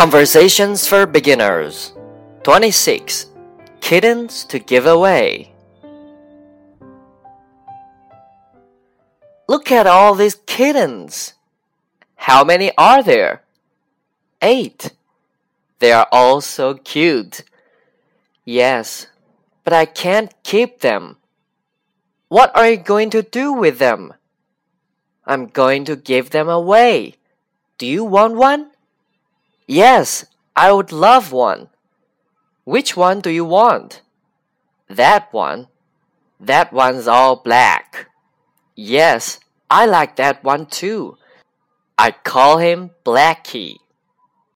Conversations for Beginners 26 Kittens to Give Away. Look at all these kittens. How many are there? Eight. They are all so cute. Yes, but I can't keep them. What are you going to do with them? I'm going to give them away. Do you want one? Yes, I would love one. Which one do you want? That one. That one's all black. Yes, I like that one too. I call him Blacky.